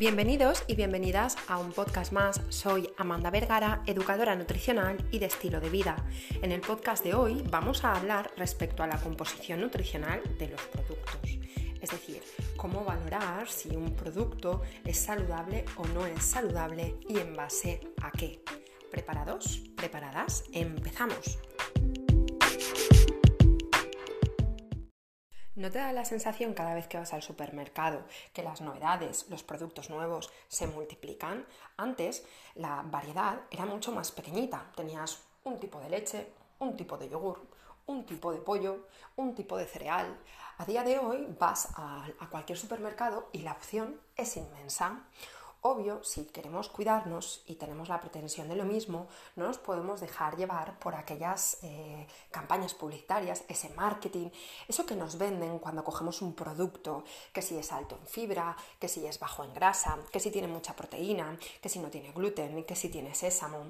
Bienvenidos y bienvenidas a un podcast más. Soy Amanda Vergara, educadora nutricional y de estilo de vida. En el podcast de hoy vamos a hablar respecto a la composición nutricional de los productos. Es decir, cómo valorar si un producto es saludable o no es saludable y en base a qué. ¿Preparados? ¿Preparadas? Empezamos. ¿No te da la sensación cada vez que vas al supermercado que las novedades, los productos nuevos se multiplican? Antes la variedad era mucho más pequeñita. Tenías un tipo de leche, un tipo de yogur, un tipo de pollo, un tipo de cereal. A día de hoy vas a, cualquier supermercado y la opción es inmensa. Obvio, si queremos cuidarnos y tenemos la pretensión de lo mismo, no nos podemos dejar llevar por aquellas eh, campañas publicitarias, ese marketing, eso que nos venden cuando cogemos un producto, que si es alto en fibra, que si es bajo en grasa, que si tiene mucha proteína, que si no tiene gluten, que si tiene sésamo.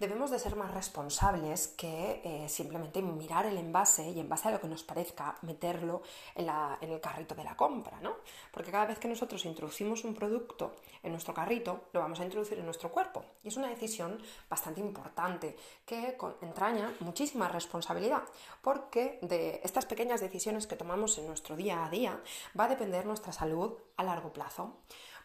Debemos de ser más responsables que eh, simplemente mirar el envase y en base a lo que nos parezca meterlo en, en el carrito de la compra, ¿no? Porque cada vez que nosotros introducimos un producto en nuestro carrito, lo vamos a introducir en nuestro cuerpo. Y es una decisión bastante importante que entraña muchísima responsabilidad, porque de estas pequeñas decisiones que tomamos en nuestro día a día va a depender nuestra salud a largo plazo.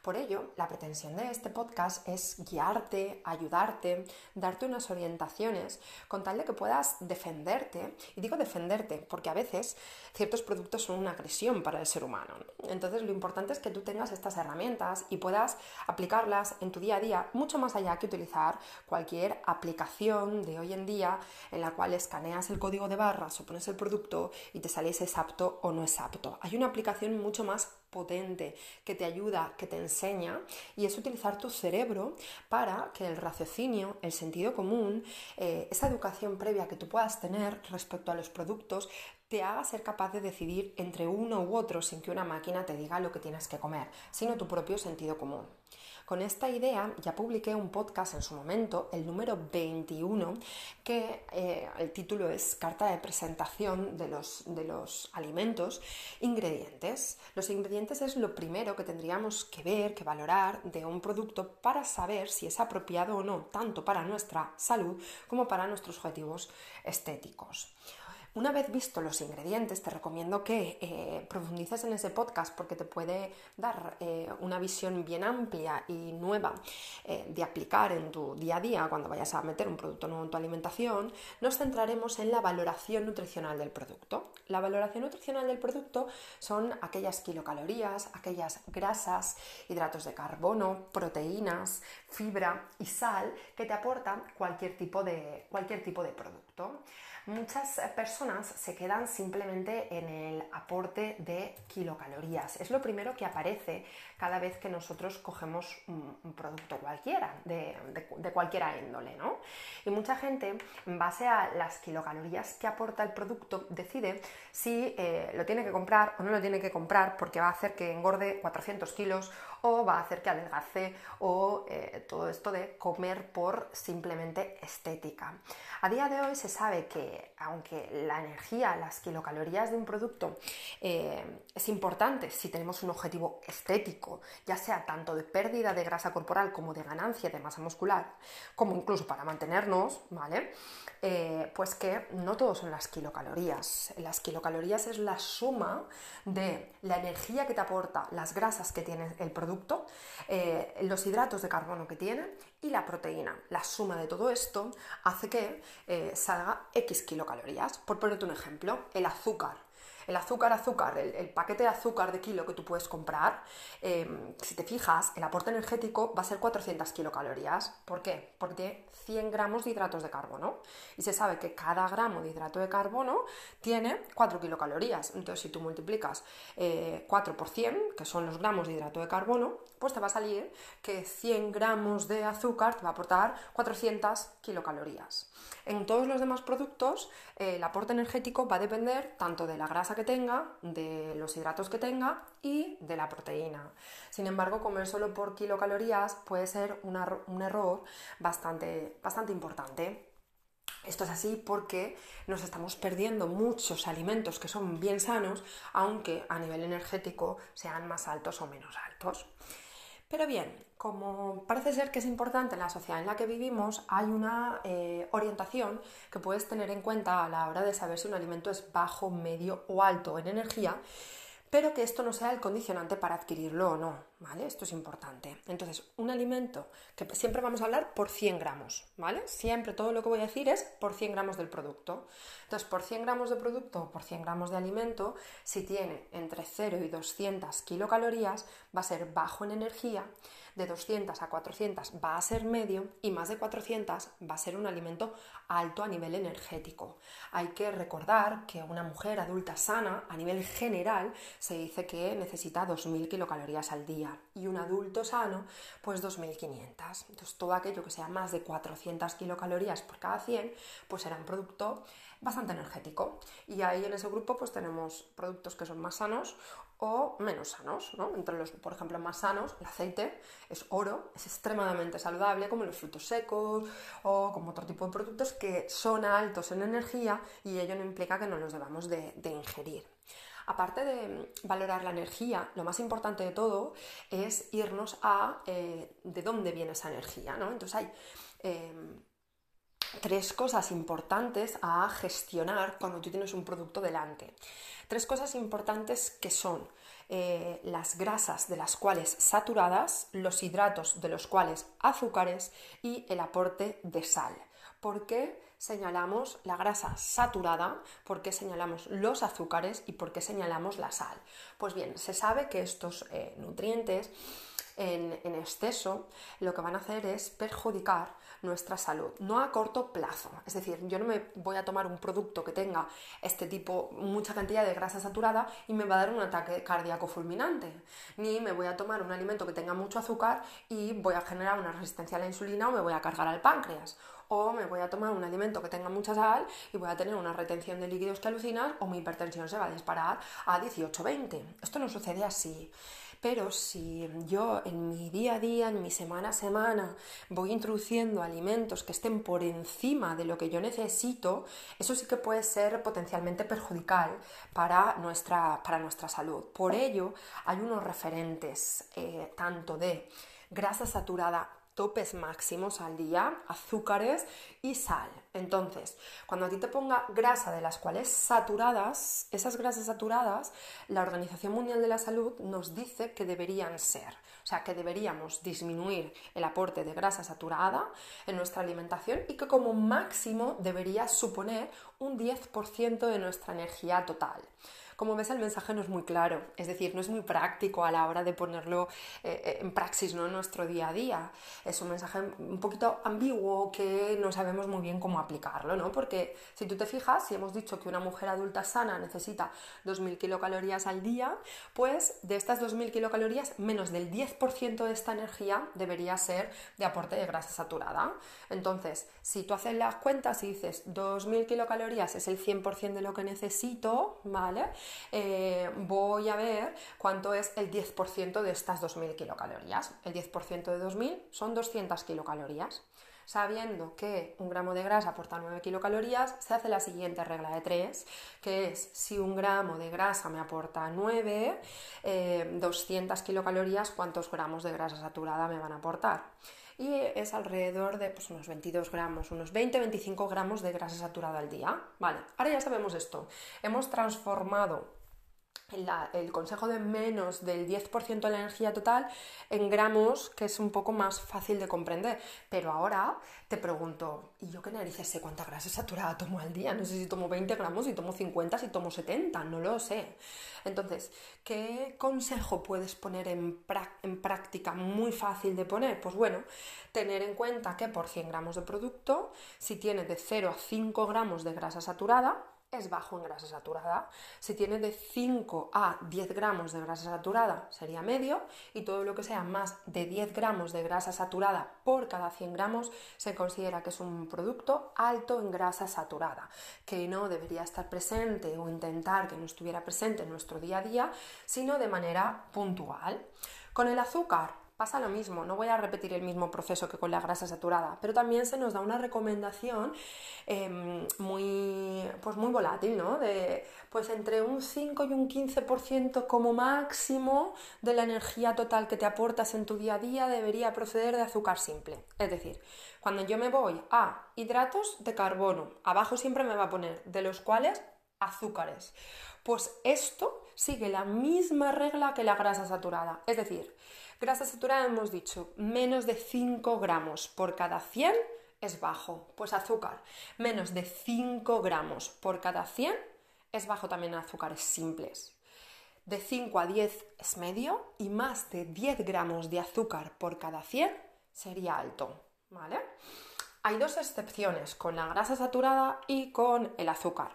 Por ello, la pretensión de este podcast es guiarte, ayudarte, darte unas orientaciones con tal de que puedas defenderte. Y digo defenderte porque a veces ciertos productos son una agresión para el ser humano. Entonces lo importante es que tú tengas estas herramientas y puedas aplicarlas en tu día a día, mucho más allá que utilizar cualquier aplicación de hoy en día en la cual escaneas el código de barras o pones el producto y te sale si es apto o no es apto. Hay una aplicación mucho más potente que te ayuda, que te enseña, y es utilizar tu cerebro para que el raciocinio, el sentido común, eh, esa educación previa que tú puedas tener respecto a los productos, te haga ser capaz de decidir entre uno u otro sin que una máquina te diga lo que tienes que comer, sino tu propio sentido común. Con esta idea ya publiqué un podcast en su momento, el número 21, que eh, el título es Carta de presentación de los, de los alimentos, ingredientes. Los ingredientes es lo primero que tendríamos que ver, que valorar de un producto para saber si es apropiado o no, tanto para nuestra salud como para nuestros objetivos estéticos. Una vez visto los ingredientes, te recomiendo que eh, profundices en ese podcast porque te puede dar eh, una visión bien amplia y nueva eh, de aplicar en tu día a día cuando vayas a meter un producto nuevo en tu alimentación. Nos centraremos en la valoración nutricional del producto. La valoración nutricional del producto son aquellas kilocalorías, aquellas grasas, hidratos de carbono, proteínas, fibra y sal que te aportan cualquier tipo de, cualquier tipo de producto muchas personas se quedan simplemente en el aporte de kilocalorías. Es lo primero que aparece cada vez que nosotros cogemos un, producto cualquiera, de, cualquier índole, ¿no? Y mucha gente, en base a las kilocalorías que aporta el producto, decide si eh, lo tiene que comprar o no lo tiene que comprar porque va a hacer que engorde 400 kilos o va a hacer que adelgace o eh, todo esto de comer por simplemente estética. A día de hoy se sabe que aunque la energía, las kilocalorías de un producto eh, es importante si tenemos un objetivo estético, ya sea tanto de pérdida de grasa corporal como de ganancia de masa muscular, como incluso para mantenernos, ¿vale? Eh, pues que no todo son las kilocalorías. Las kilocalorías es la suma de la energía que te aporta las grasas que tiene el producto, eh, los hidratos de carbono que tiene y la proteína. La suma de todo esto hace que salga X kilocalorías. Por ponerte un ejemplo, el azúcar el azúcar, azúcar, el, paquete de azúcar de kilo que tú puedes comprar, em, si te fijas, el aporte energético va a ser 400 kilocalorías. ¿Por qué? Porque 100 gramos de hidratos de carbono. Y se sabe que cada gramo de hidrato de carbono tiene 4 kilocalorías. Entonces, si tú multiplicas 4 eh, por 100, que son los gramos de hidrato de carbono, pues te va a salir que 100 gramos de azúcar te va a aportar 400 kilocalorías. En todos los demás productos, eh, el aporte energético va a depender tanto de la grasa que tenga, de los hidratos que tenga y de la proteína. Sin embargo, comer solo por kilocalorías puede ser un error bastante, bastante importante. Esto es así porque nos estamos perdiendo muchos alimentos que son bien sanos, aunque a nivel energético sean más altos o menos altos. Pero bien, como parece ser que es importante en la sociedad en la que vivimos, hay una eh, orientación que puedes tener en cuenta a la hora de saber si un alimento es bajo, medio o alto en energía pero que esto no sea el condicionante para adquirirlo o no, ¿vale? Esto es importante. Entonces, un alimento que siempre vamos a hablar por 100 gramos, ¿vale? Siempre todo lo que voy a decir es por 100 gramos del producto. Entonces, por 100 gramos de producto o por 100 gramos de alimento, si tiene entre 0 y 200 kilocalorías, va a ser bajo en energía de 200 a 400 va a ser medio y más de 400 va a ser un alimento alto a nivel energético. Hay que recordar que una mujer adulta sana a nivel general se dice que necesita 2.000 kilocalorías al día y un adulto sano pues 2.500. Entonces todo aquello que sea más de 400 kilocalorías por cada 100 pues será un producto bastante energético. Y ahí en ese grupo pues tenemos productos que son más sanos o menos sanos, ¿no? Entre los, por ejemplo, más sanos, el aceite es oro, es extremadamente saludable, como los frutos secos o como otro tipo de productos que son altos en energía y ello no implica que no los debamos de, ingerir. Aparte de valorar la energía, lo más importante de todo es irnos a eh, de dónde viene esa energía, ¿no? Entonces hay em, tres cosas importantes a gestionar cuando tú tienes un producto delante. Tres cosas importantes que son eh, las grasas de las cuales saturadas, los hidratos de los cuales azúcares y el aporte de sal. ¿Por qué señalamos la grasa saturada? ¿Por qué señalamos los azúcares? ¿Y por qué señalamos la sal? Pues bien, se sabe que estos eh, nutrientes en, en, exceso lo que van a hacer es perjudicar nuestra salud, no a corto plazo. Es decir, yo no me voy a tomar un producto que tenga este tipo, mucha cantidad de grasa saturada y me va a dar un ataque cardíaco fulminante. Ni me voy a tomar un alimento que tenga mucho azúcar y voy a generar una resistencia a la insulina o me voy a cargar al páncreas o me voy a tomar un alimento que tenga mucha sal y voy a tener una retención de líquidos que alucinan o mi hipertensión se va a disparar a 18-20. Esto no sucede así. Pero si yo en mi día a día, en mi semana a semana, voy introduciendo alimentos que estén por encima de lo que yo necesito, eso sí que puede ser potencialmente perjudicial para nuestra, para nuestra salud. Por ello, hay unos referentes eh, tanto de grasa saturada topes máximos al día, azúcares y sal. Entonces, cuando a ti te ponga grasa de las cuales saturadas, esas grasas saturadas, la Organización Mundial de la Salud nos dice que deberían ser. O sea, que deberíamos disminuir el aporte de grasa saturada en nuestra alimentación y que como máximo debería suponer un 10% de nuestra energía total. Como ves, el mensaje no es muy claro, es decir, no es muy práctico a la hora de ponerlo eh, eh, en praxis ¿no? en nuestro día a día. Es un mensaje un poquito ambiguo que no sabemos muy bien cómo aplicarlo, ¿no? Porque si tú te fijas, si hemos dicho que una mujer adulta sana necesita 2.000 kilocalorías al día, pues de estas 2.000 kilocalorías, menos del 10% de esta energía debería ser de aporte de grasa saturada. Entonces, si tú haces las cuentas y dices 2.000 kilocalorías es el 100% de lo que necesito, ¿vale? Eh, voy a ver cuánto es el 10% de estas 2.000 kilocalorías. El 10% de 2.000 son 200 kilocalorías. Sabiendo que un gramo de grasa aporta 9 kilocalorías, se hace la siguiente regla de 3, que es si un gramo de grasa me aporta 9, 200 eh, kilocalorías, ¿cuántos gramos de grasa saturada me van a aportar? y es alrededor de pues, unos 22 gramos, unos 20-25 gramos de grasa saturada al día. Vale, ahora ya sabemos esto. Hemos transformado el consejo de menos del 10% de la energía total en gramos, que es un poco más fácil de comprender. Pero ahora te pregunto, ¿y yo qué narices sé cuánta grasa saturada tomo al día? No sé si tomo 20 gramos, si tomo 50, si tomo 70, no lo sé. Entonces, ¿qué consejo puedes poner en, práctica muy fácil de poner? Pues bueno, tener en cuenta que por 100 gramos de producto, si tiene de 0 a 5 gramos de grasa saturada, es bajo en grasa saturada. Si tiene de 5 a 10 gramos de grasa saturada sería medio y todo lo que sea más de 10 gramos de grasa saturada por cada 100 gramos se considera que es un producto alto en grasa saturada, que no debería estar presente o intentar que no estuviera presente en nuestro día a día, sino de manera puntual. Con el azúcar pasa lo mismo, no voy a repetir el mismo proceso que con la grasa saturada, pero también se nos da una recomendación em, muy, pues muy volátil, ¿no? De pues entre un 5 y un 15% como máximo de la energía total que te aportas en tu día a día debería proceder de azúcar simple. Es decir, cuando yo me voy a hidratos de carbono, abajo siempre me va a poner de los cuales azúcares. Pues esto sigue la misma regla que la grasa saturada. Es decir, grasa saturada hemos dicho menos de 5 gramos por cada 100 es bajo. Pues azúcar, menos de 5 gramos por cada 100 es bajo también azúcares simples. De 5 a 10 es medio y más de 10 gramos de azúcar por cada 100 sería alto. ¿Vale? Hay dos excepciones con la grasa saturada y con el azúcar.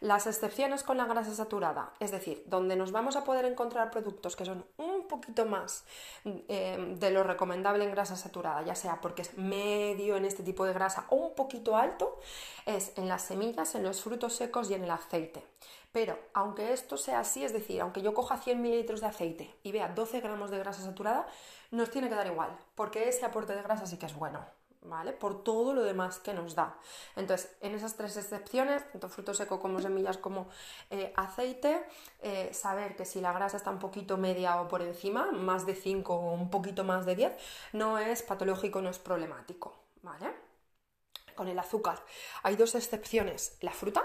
Las excepciones con la grasa saturada, es decir, donde nos vamos a poder encontrar productos que son un poquito más eh, de lo recomendable en grasa saturada, ya sea porque es medio en este tipo de grasa o un poquito alto, es en las semillas, en los frutos secos y en el aceite. Pero aunque esto sea así, es decir, aunque yo coja 100 mililitros de aceite y vea 12 gramos de grasa saturada, nos tiene que dar igual, porque ese aporte de grasa sí que es bueno. ¿Vale? Por todo lo demás que nos da. Entonces, en esas tres excepciones, tanto fruto seco como semillas como eh, aceite, eh, saber que si la grasa está un poquito media o por encima, más de 5 o un poquito más de 10, no es patológico, no es problemático, ¿vale? Con el azúcar hay dos excepciones, la fruta,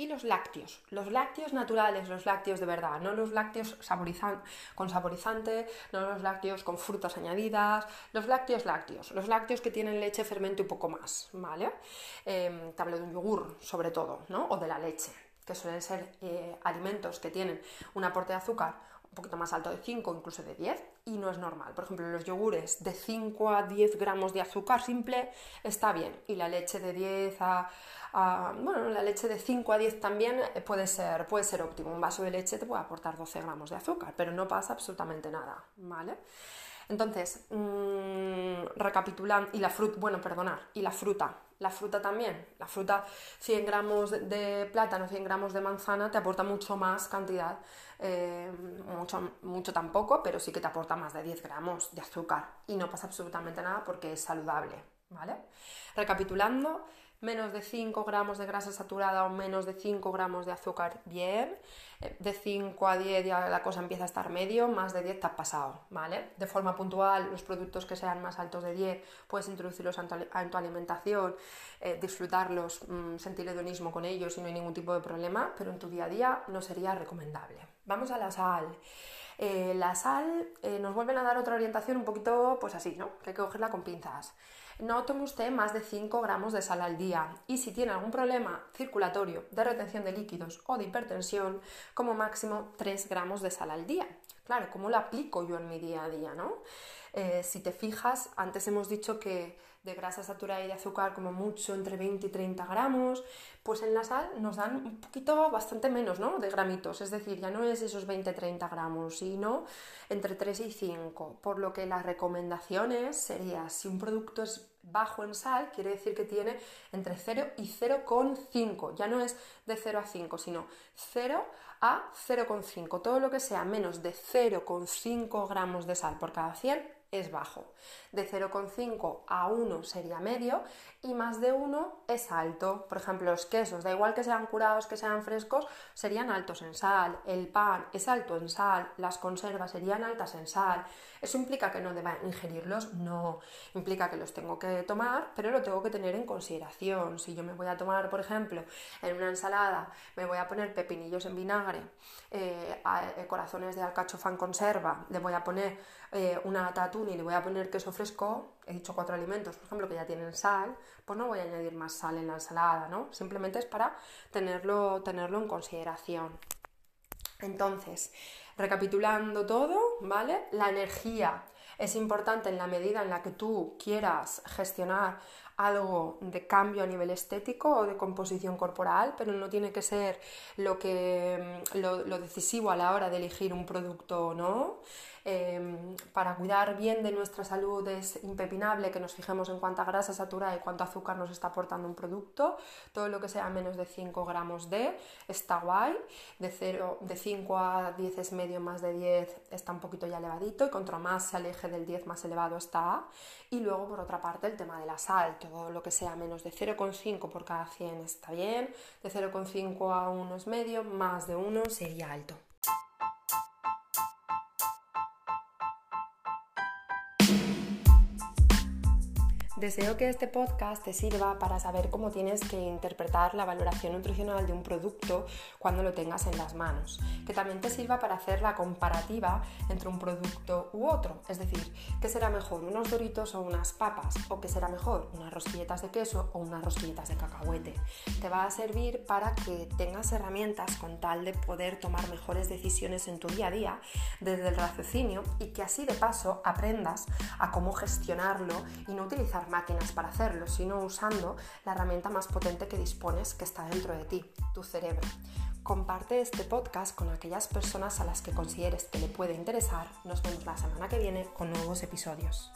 y los lácteos, los lácteos naturales, los lácteos de verdad, no los lácteos con saborizante, no los lácteos con frutas añadidas, los lácteos lácteos, los lácteos que tienen leche fermento un poco más, ¿vale? Eh, te hablo de un yogur sobre todo, ¿no? O de la leche, que suelen ser eh, alimentos que tienen un aporte de azúcar un poquito más alto de 5, incluso de 10, y no es normal. Por ejemplo, los yogures de 5 a 10 gramos de azúcar simple está bien, y la leche de 10 a, bueno, la leche de 5 a 10 también eh, puede ser, puede ser óptimo. Un vaso de leche te puede aportar 12 gramos de azúcar, pero no pasa absolutamente nada, ¿vale? Entonces, mmm, recapitulando, y la fruta, bueno, perdonar, y la fruta, la fruta también, la fruta 100 gramos de plátano, 100 gramos de manzana te aporta mucho más cantidad, eh, mucho, mucho tampoco, pero sí que te aporta más de 10 gramos de azúcar y no pasa absolutamente nada porque es saludable, ¿vale? Recapitulando, menos de 5 gramos de grasa saturada o menos de 5 gramos de azúcar, bien. Eh, de 5 a 10 ya la cosa empieza a estar medio, más de 10 te has pasado, ¿vale? De forma puntual, los productos que sean más altos de 10 puedes introducirlos en tu, alimentación, eh, disfrutarlos, mm, sentir hedonismo con ellos y no hay ningún tipo de problema, pero en tu día a día no sería recomendable. Vamos a la sal. Eh, la sal nos vuelven a dar otra orientación un poquito, pues así, ¿no? Que hay que cogerla con pinzas no tome usted más de 5 gramos de sal al día y si tiene algún problema circulatorio, de retención de líquidos o de hipertensión, como máximo 3 gramos de sal al día. Claro, ¿cómo lo aplico yo en mi día a día? ¿no? Eh, si te fijas, antes hemos dicho que de grasa saturada y de azúcar como mucho entre 20 y 30 gramos, pues en la sal nos dan un poquito bastante menos, ¿no? De gramitos, es decir, ya no es esos 20-30 gramos, sino entre 3 y 5, por lo que las recomendaciones sería, si un producto es bajo en sal, quiere decir que tiene entre 0 y 0,5, ya no es de 0 a 5, sino 0 a 0,5, todo lo que sea menos de 0,5 gramos de sal por cada 100 es bajo. De 0,5 a 1 sería medio y más de 1 es alto. Por ejemplo, los quesos, da igual que sean curados, que sean frescos, serían altos en sal. El pan es alto en sal. Las conservas serían altas en sal. ¿Eso implica que no deba ingerirlos? No. Implica que los tengo que tomar, pero lo tengo que tener en consideración. Si yo me voy a tomar, por ejemplo, en una ensalada, me voy a poner pepinillos en vinagre, eh, eh, corazones de alcachofa en conserva, le voy a poner eh, una y le voy a poner queso fresco, he dicho cuatro alimentos, por ejemplo, que ya tienen sal, pues no voy a añadir más sal en la ensalada, ¿no? Simplemente es para tenerlo, tenerlo en consideración. Entonces, recapitulando todo, ¿vale? La energía es importante en la medida en la que tú quieras gestionar algo de cambio a nivel estético o de composición corporal, pero no tiene que ser lo, que, lo, lo decisivo a la hora de elegir un producto o no. Em, para cuidar bien de nuestra salud es impepinable que nos fijemos en cuánta grasa saturada y cuánto azúcar nos está aportando un producto. Todo lo que sea menos de 5 gramos de está guay. De, 0, de 5 a 10 es medio, más de 10 está un poquito ya elevadito. Y contra más se aleje eje del 10 más elevado está. Y luego, por otra parte, el tema de la sal, todo lo que sea menos de 0,5 por cada 100 está bien, de 0,5 a 1 es medio, más de 1 sería alto. Deseo que este podcast te sirva para saber cómo tienes que interpretar la valoración nutricional de un producto cuando lo tengas en las manos. Que también te sirva para hacer la comparativa entre un producto u otro. Es decir, ¿qué será mejor, unos doritos o unas papas? ¿O qué será mejor, unas rosquilletas de queso o unas rosquilletas de cacahuete? Te va a servir para que tengas herramientas con tal de poder tomar mejores decisiones en tu día a día desde el raciocinio y que así de paso aprendas a cómo gestionarlo y no utilizar máquinas para hacerlo, sino usando la herramienta más potente que dispones que está dentro de ti, tu cerebro. Comparte este podcast con aquellas personas a las que consideres que le puede interesar. Nos vemos la semana que viene con nuevos episodios.